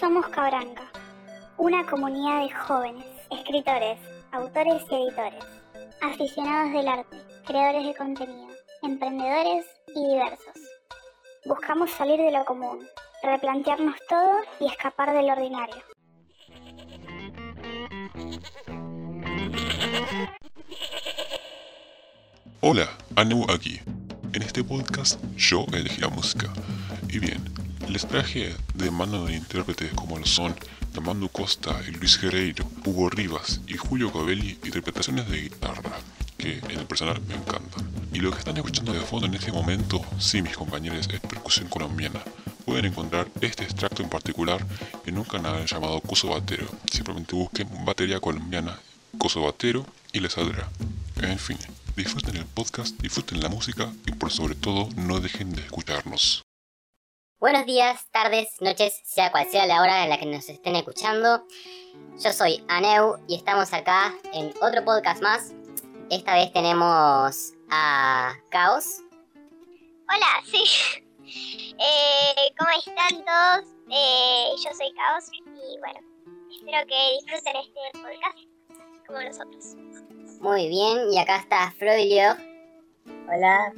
Somos Cabranca, una comunidad de jóvenes, escritores, autores y editores, aficionados del arte, creadores de contenido, emprendedores y diversos. Buscamos salir de lo común, replantearnos todo y escapar del ordinario. Hola, Anu aquí. En este podcast yo elegí la música. Y bien, les traje de mano de intérpretes como lo son Armando Costa y Luis Guerreiro, Hugo Rivas y Julio Covelli interpretaciones de guitarra que en el personal me encantan. Y lo que están escuchando de fondo en este momento, sí mis compañeros, es percusión colombiana. Pueden encontrar este extracto en particular en un canal llamado Coso Batero. Simplemente busquen batería colombiana, Coso Batero y les saldrá. En fin, disfruten el podcast, disfruten la música y por sobre todo no dejen de escucharnos. Buenos días, tardes, noches, sea cual sea la hora en la que nos estén escuchando. Yo soy Aneu y estamos acá en otro podcast más. Esta vez tenemos a Caos. Hola, sí. Eh, ¿Cómo están todos? Eh, yo soy Caos y bueno, espero que disfruten este podcast como nosotros. Muy bien, y acá está Froilio. Hola,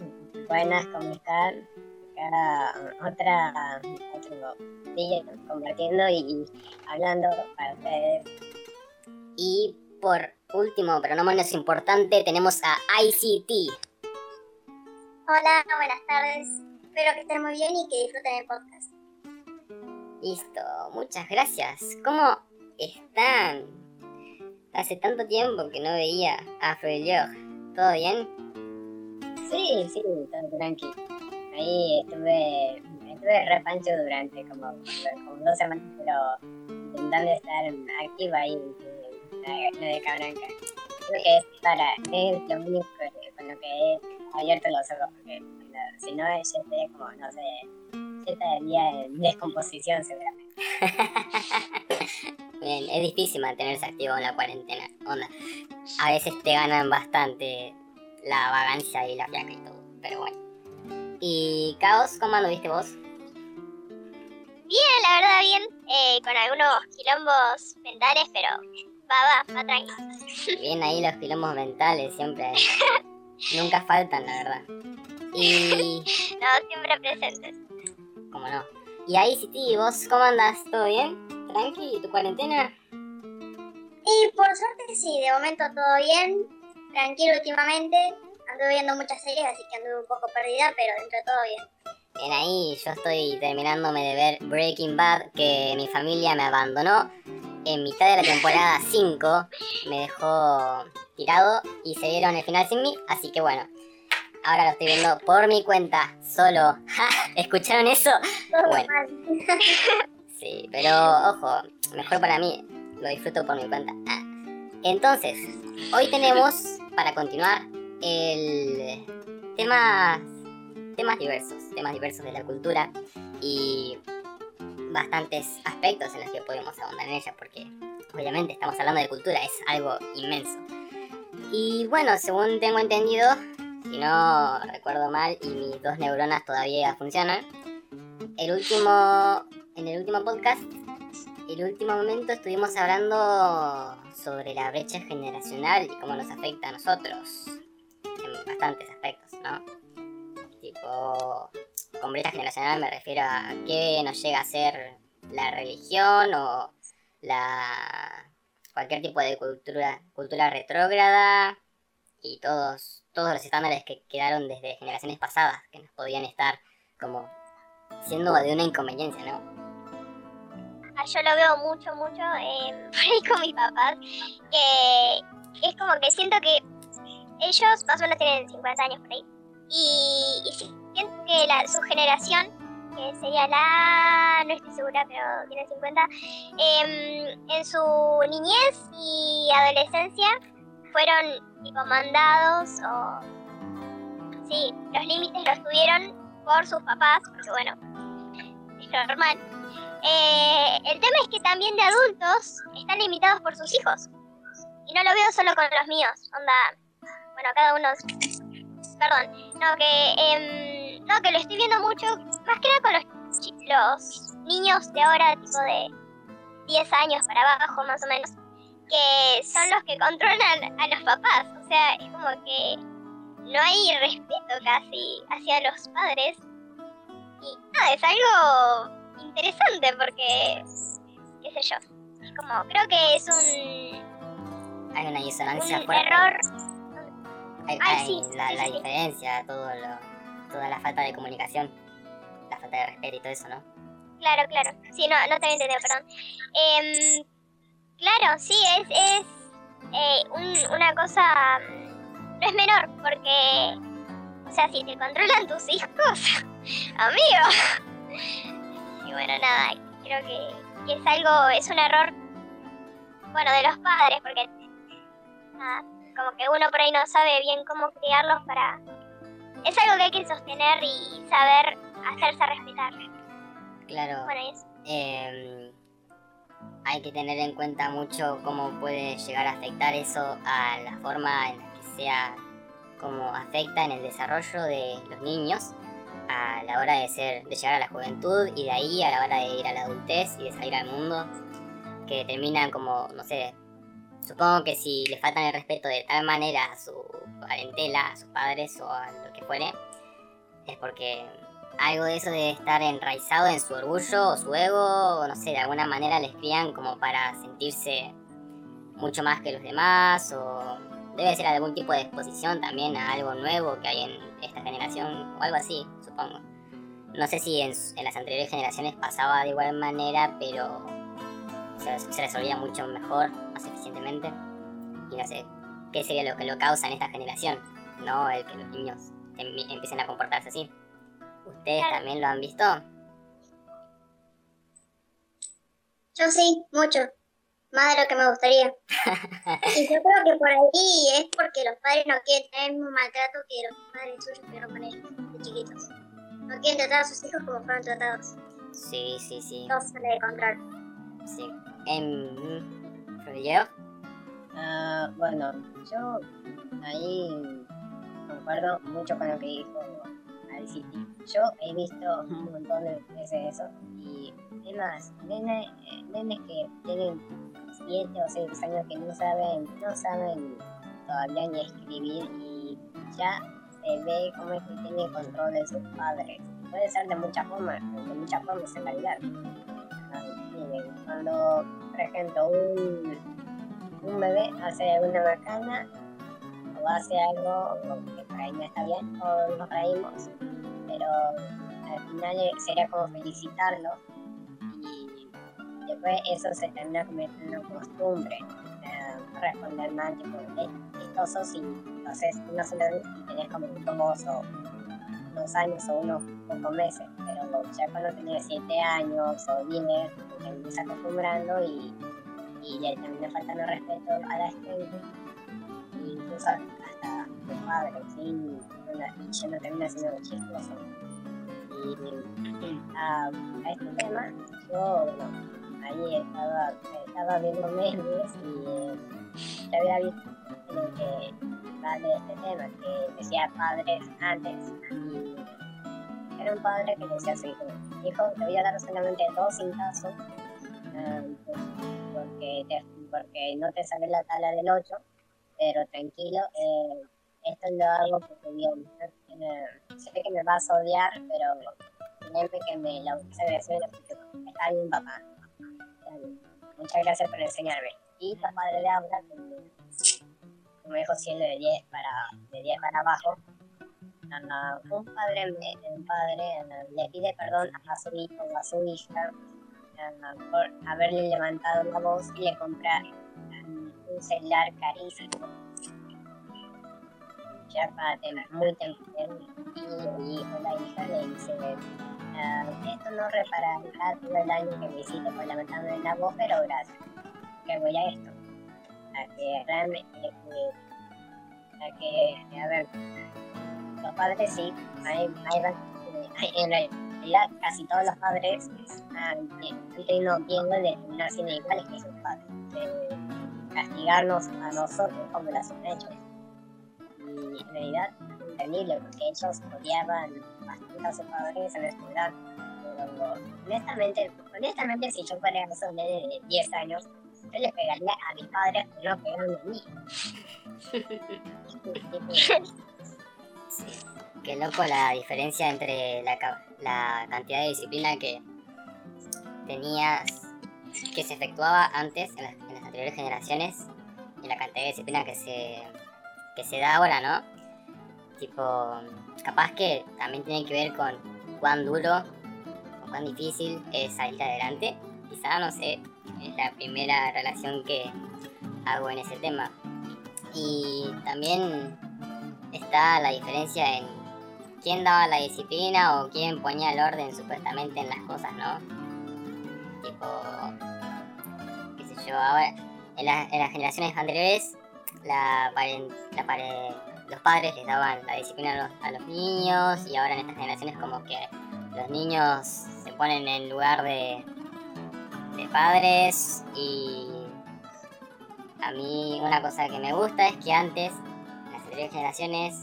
buenas, ¿cómo están? Acá otra, otro día compartiendo y hablando para ustedes. Y por último, pero no menos importante, tenemos a ICT. Hola, buenas tardes. Espero que estén muy bien y que disfruten el podcast. Listo, muchas gracias. ¿Cómo están? Hace tanto tiempo que no veía a Froilio. ¿Todo bien? Sí, sí, todo tranqui. Ahí estuve, estuve repancho durante como, como dos semanas, pero intentando estar activa ahí en la de Cabranca. Creo que es para, es lo único con lo que he abierto los ojos, porque cuando- si no, yo estaría como, no sé, yo estaría en descomposición seguramente. Bien, es difícil mantenerse activo en la cuarentena. Onda, a veces te ganan bastante la vagancia y la flaca y todo, pero bueno. ¿Y Caos, cómo anduviste vos? Bien, la verdad, bien. eh, con algunos quilombos mentales, pero va, va, va tranquilo. Bien ahí los quilombos mentales, siempre. Nunca faltan, la verdad. Y. No, siempre presentes. ¿Cómo no? Y ahí, City, ¿vos cómo andas? ¿Todo bien? ¿Tranqui? ¿Tu cuarentena? Y por suerte sí, de momento todo bien. Tranquilo últimamente. Anduve viendo muchas series, así que anduve un poco perdida, pero dentro de todo bien. Bien ahí, yo estoy terminándome de ver Breaking Bad, que mi familia me abandonó en mitad de la temporada 5, me dejó tirado y se dieron el final sin mí, así que bueno, ahora lo estoy viendo por mi cuenta, solo. ¿Escucharon eso? Bueno. Sí, pero ojo, mejor para mí, lo disfruto por mi cuenta. Ah. Entonces, hoy tenemos, para continuar, temas, temas diversos, temas diversos de la cultura y bastantes aspectos en los que podemos ahondar en ella, porque obviamente estamos hablando de cultura, es algo inmenso. Y bueno, según tengo entendido, si no recuerdo mal y mis dos neuronas todavía funcionan, el último, en el último podcast, el último momento estuvimos hablando sobre la brecha generacional y cómo nos afecta a nosotros bastantes aspectos, ¿no? Tipo, con brecha generacional me refiero a qué nos llega a ser la religión o la cualquier tipo de cultura cultura retrógrada y todos todos los estándares que quedaron desde generaciones pasadas que nos podían estar como siendo de una inconveniencia, ¿no? Ah, Yo lo veo mucho, mucho eh, por ahí con mis papás, que es como que siento que ellos más o menos tienen 50 años por ahí. Y, y siento que la, su generación, que sería la, no estoy segura, pero tiene 50, em, en su niñez y adolescencia fueron tipo mandados o... Sí, los límites los tuvieron por sus papás, porque bueno, es normal. Eh, el tema es que también de adultos están limitados por sus hijos. Y no lo veo solo con los míos. Onda, bueno, cada uno... Perdón. No, que... em, no, que lo estoy viendo mucho, más que nada con los, los niños de ahora, tipo de 10 años para abajo más o menos, que son los que controlan a los papás. O sea, es como que no hay respeto casi hacia los padres. Y nada, es algo interesante porque, qué sé yo, es como, creo que es un... Hay una disonancia un fuerte. error. Hay, Ay, sí, la, sí, la sí, sí. diferencia, todo lo, toda la falta de comunicación, la falta de respeto y todo eso, ¿no? Claro, claro. Sí, no, no te había entendido, perdón. Em, claro, sí, es, es eh, un- una cosa... mm, No es menor, porque... O sea, si te controlan tus hijos, amigo. Y bueno, nada, creo que, que es algo, es un error, bueno, de los padres, porque... Nada, como que uno por ahí no sabe bien cómo criarlos para... Es algo que hay que sostener y saber hacerse respetar. Claro. Bueno, eso. eh, hay que tener en cuenta mucho cómo puede llegar a afectar eso a la forma en la que sea, cómo afecta en el desarrollo de los niños a la hora de ser, de llegar a la juventud y de ahí a la hora de ir a la adultez y de salir al mundo, que terminan como, no sé, supongo que si le faltan el respeto de tal manera a su parentela, a sus padres o a lo que fuere, es porque algo de eso de estar enraizado en su orgullo o su ego, o no sé, de alguna manera les crían como para sentirse mucho más que los demás, o debe ser algún tipo de exposición también a algo nuevo que hay en esta generación, o algo así, supongo. No sé si en, en las anteriores generaciones pasaba de igual manera, pero se, se resolvía mucho mejor, más eficientemente. Y no sé, ¿qué sería lo que lo causa en esta generación? No el que los niños em- empiecen a comportarse así. ¿Ustedes también lo han visto? Yo sí, mucho. Más de lo que me gustaría. y yo creo que por ahí es porque los padres no quieren tener el mismo maltrato que los padres suyos tuvieron con ellos de chiquitos. No quieren tratar a sus hijos como fueron tratados. Sí, sí, sí. Todo sale de control. sí. Em, ¿Florillero? Ah, bueno, yo ahí concuerdo mucho con lo que dijo Alicity. Yo he visto un montón de veces eso y es más, nene, eh, nenes que tienen 7 o 6 años que no saben, no saben todavía ni escribir y ya se ve como es que tiene control de sus padres. Puede ser de muchas formas, de muchas formas en realidad. Cuando, por ejemplo, un, un bebé hace alguna macana o hace algo que por ahí no está bien o nos reímos, pero al final sería como felicitarlo y después eso se termina convirtiendo en costumbre. eh, responder mal, tipo, "Eh, esto sos y haces una sola vez y tenés como dos o unos años o unos pocos meses, pero ya cuando tenés 7 años o 10 te terminas acostumbrando y, y le termina faltando respeto a la gente, incluso hasta tus padres, ¿sí? y ya no termina siendo chistoso. Y a, a este tema, yo, bueno, ahí estaba, estaba viendo memes y eh, ya había visto en el que de este tema, que decía padres antes y era un padre que le decía a su hijo, hijo, te voy a dar solamente dos cintazos pues, porque, te- porque no te sale la tabla del 8, pero tranquilo, eh, esto lo hago porque bien, eh, sé que me vas a odiar, pero créeme que me la se me suena porque está bien papá. Está bien. Muchas gracias por enseñarme. Y padres de aula, como, como dijo siendo de 10 para, de 10 para abajo, ah, un padre, un padre le pide perdón a su hijo o a su hija por haberle levantado la voz y le compra un celular carísimo. Ya para tener muy temprano y hijo la hija le dice ah, esto no reparará todo el daño que me hiciste por levantarme la voz, pero gracias. Que voy a esto. A que realmente a que, a ver, los padres sí, hay, hay, en realidad casi todos los padres han, han tenido miedo de terminar siendo iguales que sus padres, de castigarnos a nosotros como las han hecho. Y en realidad es entendible porque ellos odiaban bastante a sus padres en edad, pero honestamente, honestamente si yo fuera un nene de 10 años, yo le pegaría a mis padres, no pegarme a mí. Sí. Qué loco la diferencia entre la, ca- la cantidad de disciplina que tenías, que se efectuaba antes en las, en las anteriores generaciones y la cantidad de disciplina que se, que se da ahora, ¿no? Tipo, capaz que también tiene que ver con cuán duro o cuán difícil es salir adelante. Quizá, no sé, es la primera relación que hago en ese tema. Y también está la diferencia en quién daba la disciplina o quién ponía el orden supuestamente en las cosas, ¿no? Tipo, qué sé yo, ahora, en, la- en las generaciones anteriores, la paren- la los padres les daban la disciplina a los, a los niños y ahora en estas generaciones como que los niños se ponen en lugar de, de padres y a mí una cosa que me gusta es que antes, anteriores generaciones,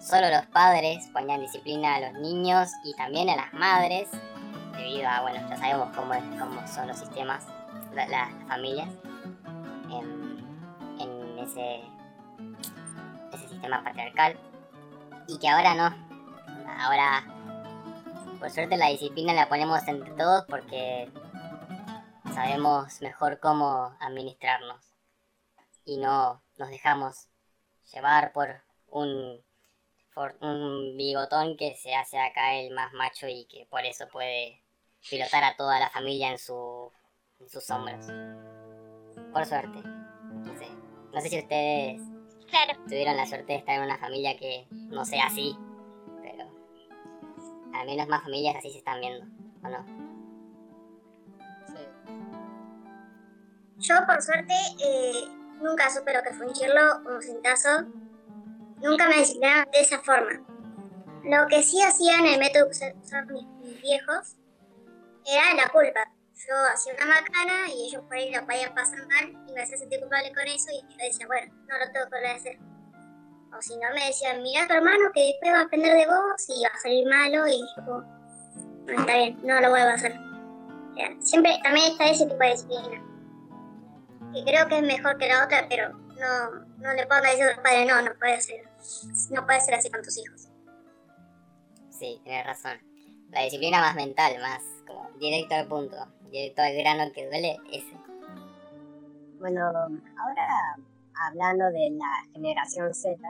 solo los padres ponían disciplina a los niños y también a las madres, debido a, bueno, ya sabemos cómo, es, cómo son los sistemas, la- la- las familias, en, ese sistema patriarcal, y que ahora no. Ahora, por suerte, la disciplina la ponemos entre todos porque sabemos mejor cómo administrarnos y no nos dejamos llevar por un por un bigotón que se hace acá el más macho y que por eso puede pilotar a toda la familia en su en sus hombros. Por suerte. No sé. No sé si ustedes Claro. tuvieron la suerte de estar en una familia que no sea así, pero al menos más familias así se están viendo, ¿o no? Yo, por suerte, eh, nunca supe lo que fue un un cintazo. Nunca me disciplinaron de esa forma. Lo que sí hacían el método que usaban mis, mis viejos era la culpa. Yo hacía una macana y ellos por ahí lo podían pasar mal y me hacían sentir culpable con eso y yo decía, bueno, no lo tengo que volver a hacer. O si no me decían, mira a tu hermano que después va a aprender de vos y va a salir malo y yo, "No, está bien, no lo vuelvo a hacer. O sea, siempre también está ese tipo de disciplina que creo que es mejor que la otra, pero no, no le puedo decir a los padres, no, no puede ser, no puede ser así con tus hijos. Sí, tienes razón. La disciplina más mental, más como directo al punto, directo al grano que duele, ese. Bueno, ahora hablando de la generación Z,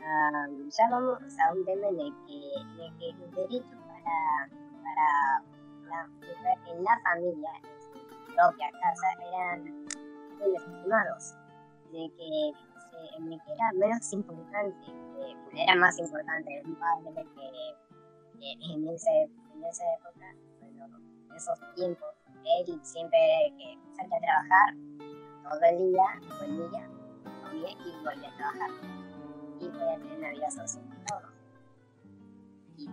ah, ya vamos a un tema el que, el que los derechos para, para la mujer en la familia, propia casa, eran desestimados. De que, se- el que era menos importante, era más importante un padre que, que en, ese, en esa época, bueno, en esos tiempos, él siempre que salía a trabajar todo el día, volvía, comía y volvía a trabajar. Y podía tener una vida social y todo. Y,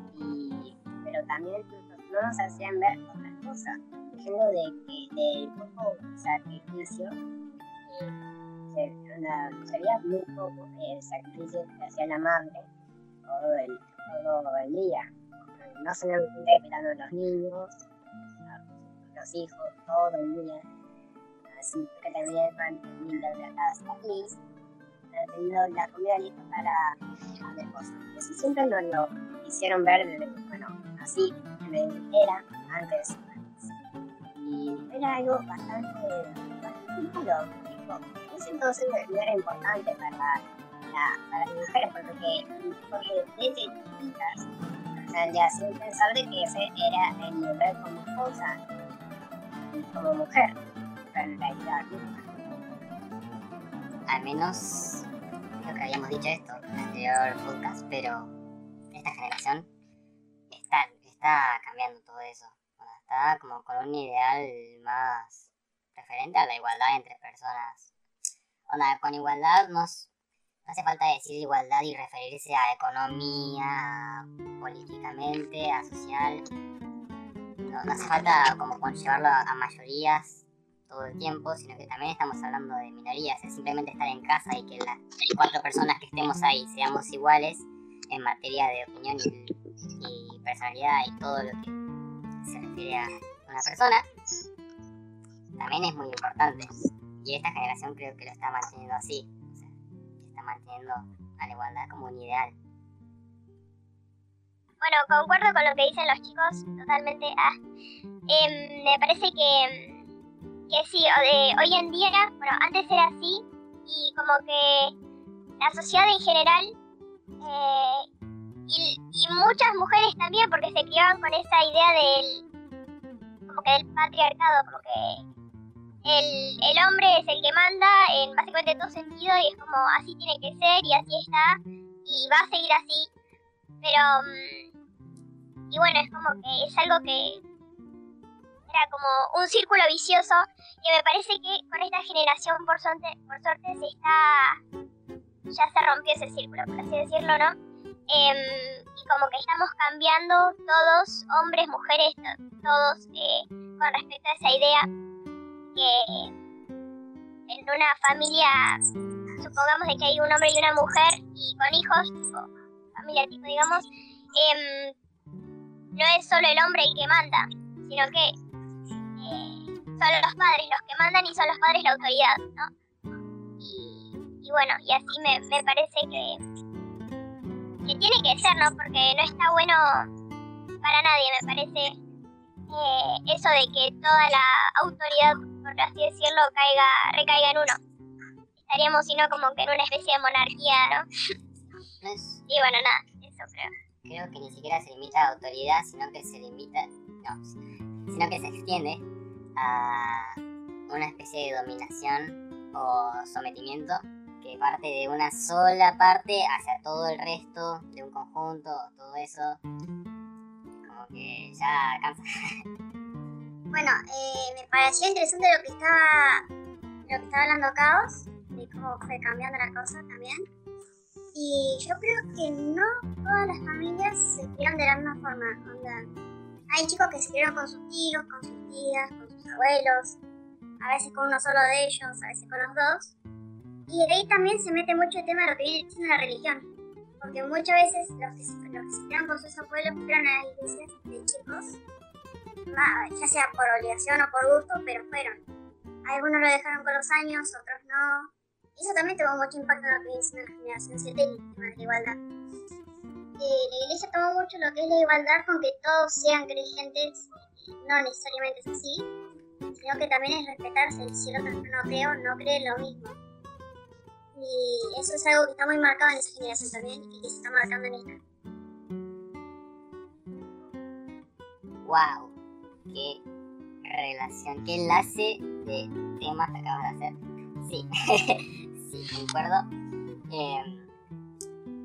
y- pero también no- no nos hacían ver otras cosas. Por ejemplo, de que del poco sacrificio, eh, una- se veía muy poco el sacrificio que hacía la madre todo el, día. No solamente cuidando a los niños, los hijos, todo el día así que también manteniendo la casa lista, teniendo la comida lista para la esposa. Eso siempre nos lo hicieron ver, bueno, así era antes. Y era algo bastante, bastante en ese entonces no era importante para, la, para las mujeres, porque, porque desde chiquitas, o sea, ya sin pensar de que ese era el nivel como esposa y como mujer en realidad Al menos creo que habíamos dicho esto en el anterior podcast, pero esta generación está, cambiando todo eso. Está como con un ideal más referente a la igualdad entre personas. Onda, con igualdad no hace falta decir igualdad y referirse a economía, políticamente, a social. No, no hace falta como conllevarlo a mayorías todo el tiempo, sino que también estamos hablando de minorías, es simplemente estar en casa y que las cuatro personas que estemos ahí seamos iguales en materia de opinión y, y personalidad y todo lo que se refiere a una persona, también es muy importante. Y esta generación creo que lo está manteniendo así. O sea, está manteniendo a la igualdad como un ideal. Bueno, concuerdo con lo que dicen los chicos, totalmente. Ah, em, me parece que, que sí, o de, hoy en día, bueno, antes era así, y como que la sociedad en general, eh, y, y muchas mujeres también, porque se criaban con esa idea del, como que del patriarcado, como que el, el hombre es el que manda en básicamente todo sentido y es como así tiene que ser y así está y va a seguir así. Pero, mm, y bueno, es como que es algo que era como un círculo vicioso que me parece que con esta generación por suerte, por suerte se está, ya se rompió ese círculo, por así decirlo, ¿no? Em, y como que estamos cambiando todos, hombres, mujeres, todos, eh, con respecto a esa idea que en una familia, supongamos de que hay un hombre y una mujer y con hijos, familia tipo digamos, em, no es solo el hombre el que manda, sino que eh, son los padres los que mandan y son los padres la autoridad, ¿no? Y, bueno, y así me, me parece que, que tiene que ser, ¿no? Porque no está bueno para nadie, me parece eh, eso de que toda la autoridad, por así decirlo, caiga, recaiga en uno. Estaríamos, sino como que en una especie de monarquía, ¿no? Y bueno, nada, eso creo. Creo que ni siquiera se limita a autoridad, sino que se limita, no, sino que se extiende a una especie de dominación o sometimiento que parte de una sola parte hacia todo el resto de un conjunto, todo eso que ya cansa. Bueno, eh, me pareció interesante lo que estaba lo que estaba hablando Caos, de cómo fue cambiando la cosa también. Y yo creo que no todas las familias se criaron de la misma forma. hay chicos que se criaron con sus tíos, con sus tías, con sus abuelos, a veces con uno solo de ellos, a veces con los dos. Y ahí también se mete mucho el tema de lo que viene siendo la religión porque muchas veces los que, se, los que quedan con sus abuelos fueron a las iglesias de chicos, ya sea por obligación o por gusto, pero fueron. Algunos lo dejaron con los años, otros no. Y eso también tuvo mucho impacto en lo que dice la generación 7 el tema de la igualdad. Eh, la iglesia tomó mucho lo que es la igualdad con que todos sean creyentes, no necesariamente es así, sino que también es respetarse, si el otro no creo, no cree lo mismo. Y eso es algo que está muy marcado en esa generación también y que se está marcando en esta. ¡Wow! ¡Qué relación, qué enlace de temas que acabas de hacer! Sí, sí, concuerdo. Eh,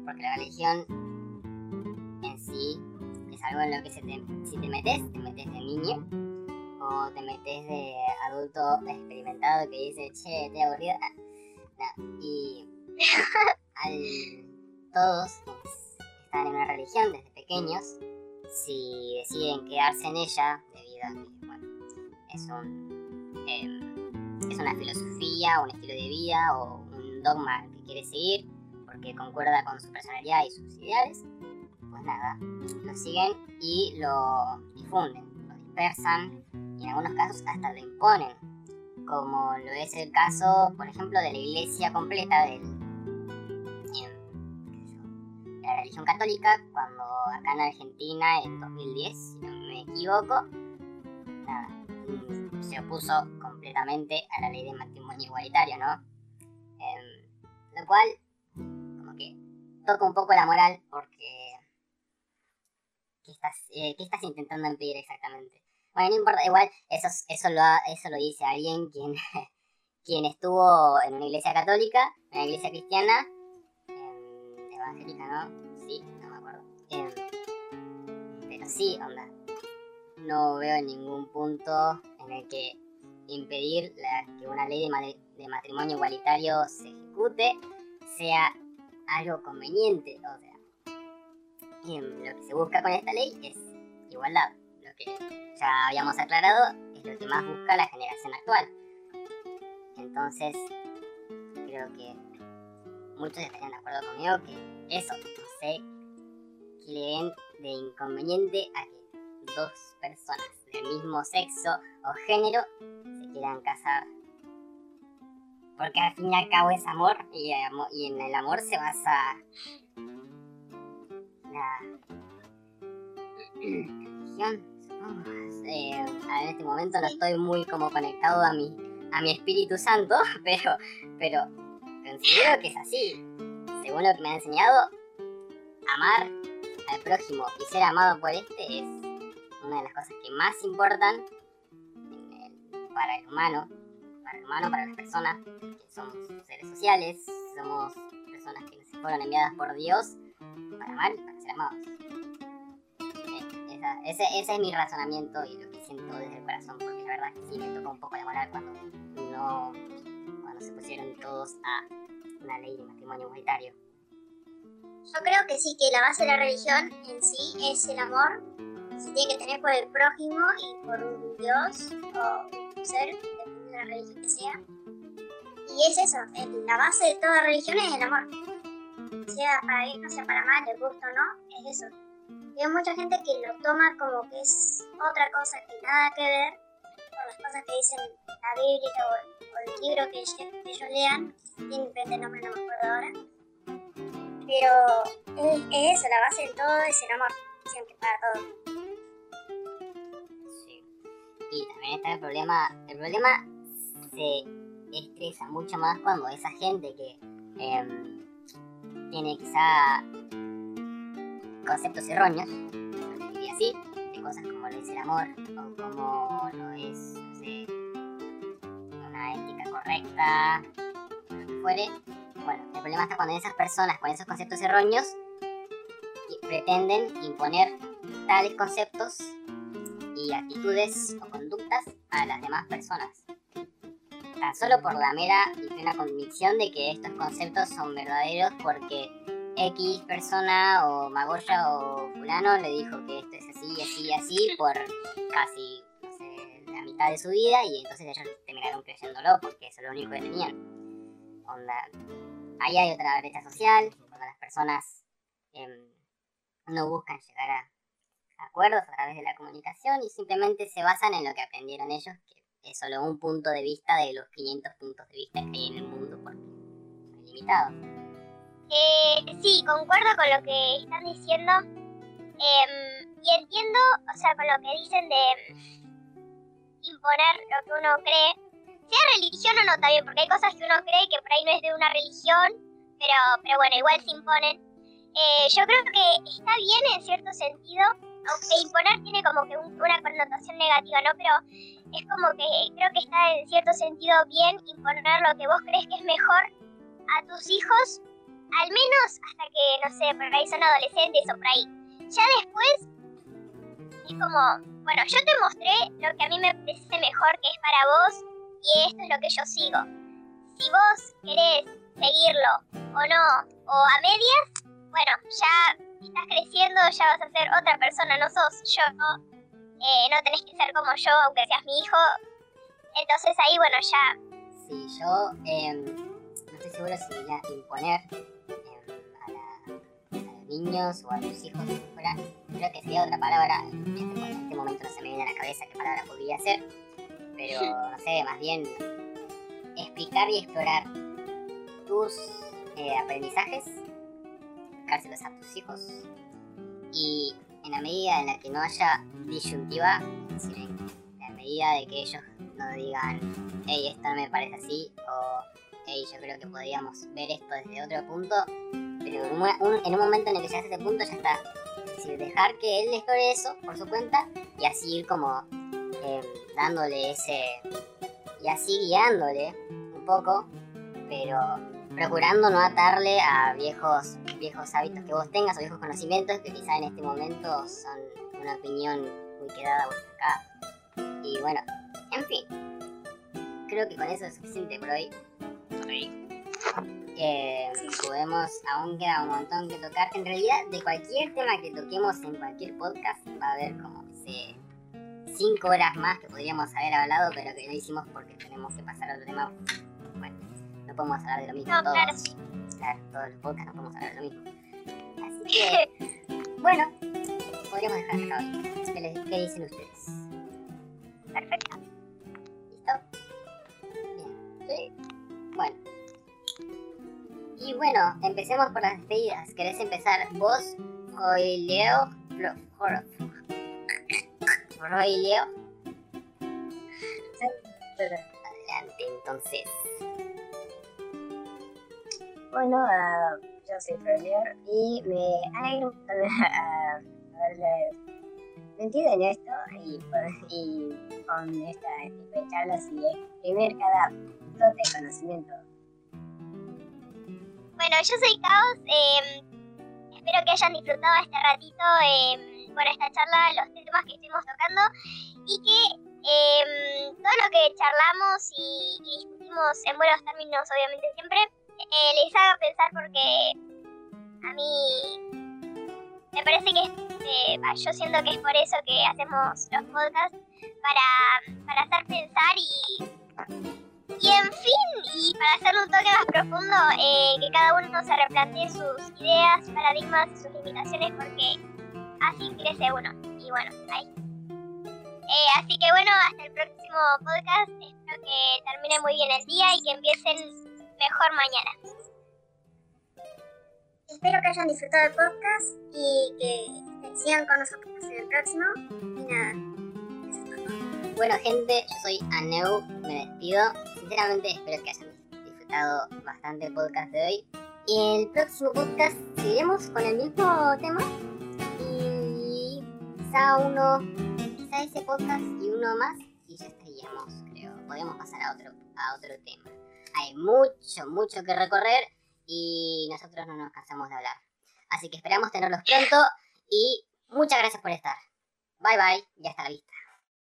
porque la religión en sí es algo en lo que se te, si te metes, te metes de niño o te metes de adulto experimentado que dice, che, te aburrida y al todos están en una religión desde pequeños, si deciden quedarse en ella, debido a que, bueno, es un. Em, es una filosofía, un estilo de vida o un dogma que quiere seguir porque concuerda con su personalidad y sus ideales, pues nada, lo siguen y lo difunden, lo dispersan y en algunos casos hasta lo imponen como lo es el caso, por ejemplo, de la iglesia completa del, de la religión católica, cuando acá en Argentina, en 2010, si no me equivoco, mm, se opuso completamente a la ley de matrimonio igualitario, ¿no? Em, lo cual, como que toca un poco la moral porque... ¿Qué estás, eh, ¿Qué estás intentando impedir exactamente? Bueno, no importa, igual eso, eso, lo, eso lo dice alguien quien, quien estuvo en una iglesia católica, en una iglesia cristiana, em, evangélica, ¿no? Sí, no me acuerdo. Em, pero sí, onda. No veo ningún punto en el que impedir que una ley de, de matrimonio igualitario se ejecute sea algo conveniente. O sea, em, lo que se busca con esta ley es igualdad. Lo que ya habíamos aclarado, es lo que más busca la generación actual. Entonces, creo que muchos estarían de acuerdo conmigo que eso, no sé, que le ven de inconveniente a que dos personas del mismo sexo o género se quieran casar. Porque al fin y al cabo es amor y, y en el amor se basa la religión. Eh, en este momento no estoy muy como conectado a mi, a mi Espíritu Santo, pero, pero considero que es así. Según lo que me ha enseñado, amar al prójimo y ser amado por este es una de las cosas que más importan para el humano, para el humano, para las personas, que somos seres sociales, somos personas que nos fueron enviadas por Dios para amar y para ser amados. Esa- ese, ese es mi razonamiento y lo que siento desde el corazón, porque la verdad es que sí me tocó un poco la moral cuando no, cuando se pusieron todos a una ley de matrimonio igualitario. Yo creo que sí, que la base de la religión en sí es el amor. Se tiene que tener por el prójimo y por un Dios o un ser, dependiendo de la religión que sea. Y es eso, el- la base de toda religión es el amor. Sea para bien, o sea para mal, le gusta o no, es eso. Y hay mucha gente que lo toma como que es otra cosa que nada que ver con las cosas que dicen la Biblia o, o el libro que que ellos lean. Tiene diferente nombre, no me acuerdo ahora. Pero es, es eso, la base de todo es el amor, siempre, para todo. Sí. Y también está el problema, el problema se estresa mucho más cuando esa gente que em, tiene quizá conceptos erróneos, diría así, de cosas como lo es el amor o como lo es, no sé, una ética correcta, lo que fuere. Bueno, el problema está cuando esas personas con esos conceptos erróneos pretenden imponer tales conceptos y actitudes o conductas a las demás personas. Tan solo por la mera y plena convicción de que estos conceptos son verdaderos porque X persona o Magoya o fulano le dijo que esto es así, así, así por casi, no sé, la mitad de su vida y entonces ellos terminaron creyéndolo porque eso es lo único que tenían. Onda, ahí hay otra brecha social, cuando las personas em, no buscan llegar a acuerdos a través de la comunicación y simplemente se basan en lo que aprendieron ellos, que es solo un punto de vista de los 500 puntos de vista que hay en el mundo porque son ilimitados. Eh, sí, concuerdo con lo que están diciendo. Em, y entiendo, o sea, con lo que dicen de em, imponer lo que uno cree. Sea religión o no también, porque hay cosas que uno cree que por ahí no es de una religión, pero, pero bueno, igual se imponen. Eh, yo creo que está bien en cierto sentido, aunque imponer tiene como que un- una connotación negativa, ¿no? Pero es como que creo que está en cierto sentido bien imponer lo que vos crees que es mejor a tus hijos al menos hasta que, no sé, por ahí son adolescentes o por ahí. Ya después es como, bueno, yo te mostré lo que a mí me parece mejor que es para vos y esto es lo que yo sigo. Si vos querés seguirlo o no, o a medias, bueno, ya estás creciendo, ya vas a ser otra persona, no sos yo, eh, no tenés que ser como yo, aunque seas mi hijo. Entonces ahí, bueno, ya Si yo em, no estoy seguro si voy a imponer niños o a tus hijos, fuera, creo que sería otra palabra, en este, en este momento no se me viene a la cabeza qué palabra podría ser, pero no sé, más bien explicar y explorar tus eh, aprendizajes, explicárselos a tus hijos y en la medida en la que no haya disyuntiva, es decir, en la medida de que ellos no digan, hey, esto no me parece así, o hey, yo creo que podríamos ver esto desde otro punto, pero en un, un- en un momento en el que llegas a ese punto ya está. Es decir, dejar que él explore eso por su cuenta y así ir como em, dándole ese. y así guiándole un poco, pero procurando no atarle a viejos, viejos hábitos que vos tengas o viejos conocimientos que quizá en este momento son una opinión muy quedada o estancada. Y bueno, en fin, creo que con eso es suficiente por hoy. Eh, podemos, aún queda un montón que tocar. En realidad, de cualquier tema que toquemos en cualquier podcast, va a haber como, no sé, cinco horas más que podríamos haber hablado, pero que no hicimos porque tenemos que pasar a otro tema. Bueno, no podemos hablar de lo mismo No, todos. claro. Claro, todos los podcasts no podemos hablar de lo mismo. Así que, bueno, podríamos dejar acá hoy. Les, qué dicen ustedes. Perfecto. Y bueno, empecemos por las despedidas. ¿Querés empezar vos, Roy Leo? Roy Leo. Adelante, entonces. Bueno, ah, yo soy Florier y me alegro haberle metido en esto y, pues, y con esta tipo de charlas y exprimir cada de conocimiento. Bueno, yo soy Caos. eh, espero que hayan disfrutado este ratito eh, esta charla, los temas que estuvimos tocando y que eh, todo lo que charlamos y, y discutimos en buenos términos, obviamente siempre, eh, les haga pensar porque a mí me parece que eh, yo siento que es por eso que hacemos los podcasts para, para hacer pensar y y en fin, y para hacerlo un toque más profundo, eh, que cada uno se replantee sus ideas, paradigmas sus limitaciones porque así crece uno. Y bueno, ahí. Eh, así que bueno, hasta el próximo podcast. Espero que termine muy bien el día y que empiecen mejor mañana. Espero que hayan disfrutado el podcast y que sigan con nosotros en el próximo. Y nada. Bueno, gente, yo soy Aneu, me despido. Sinceramente, espero que hayan disfrutado bastante el podcast de hoy. Y en el próximo podcast seguiremos con el mismo tema. Y quizá uno, quizá ese podcast y uno más. Y ya estaríamos, creo. Podemos pasar a otro, a otro tema. Hay mucho, mucho que recorrer y nosotros no nos cansamos de hablar. Así que esperamos tenerlos pronto y muchas gracias por estar. Bye bye y hasta la vista.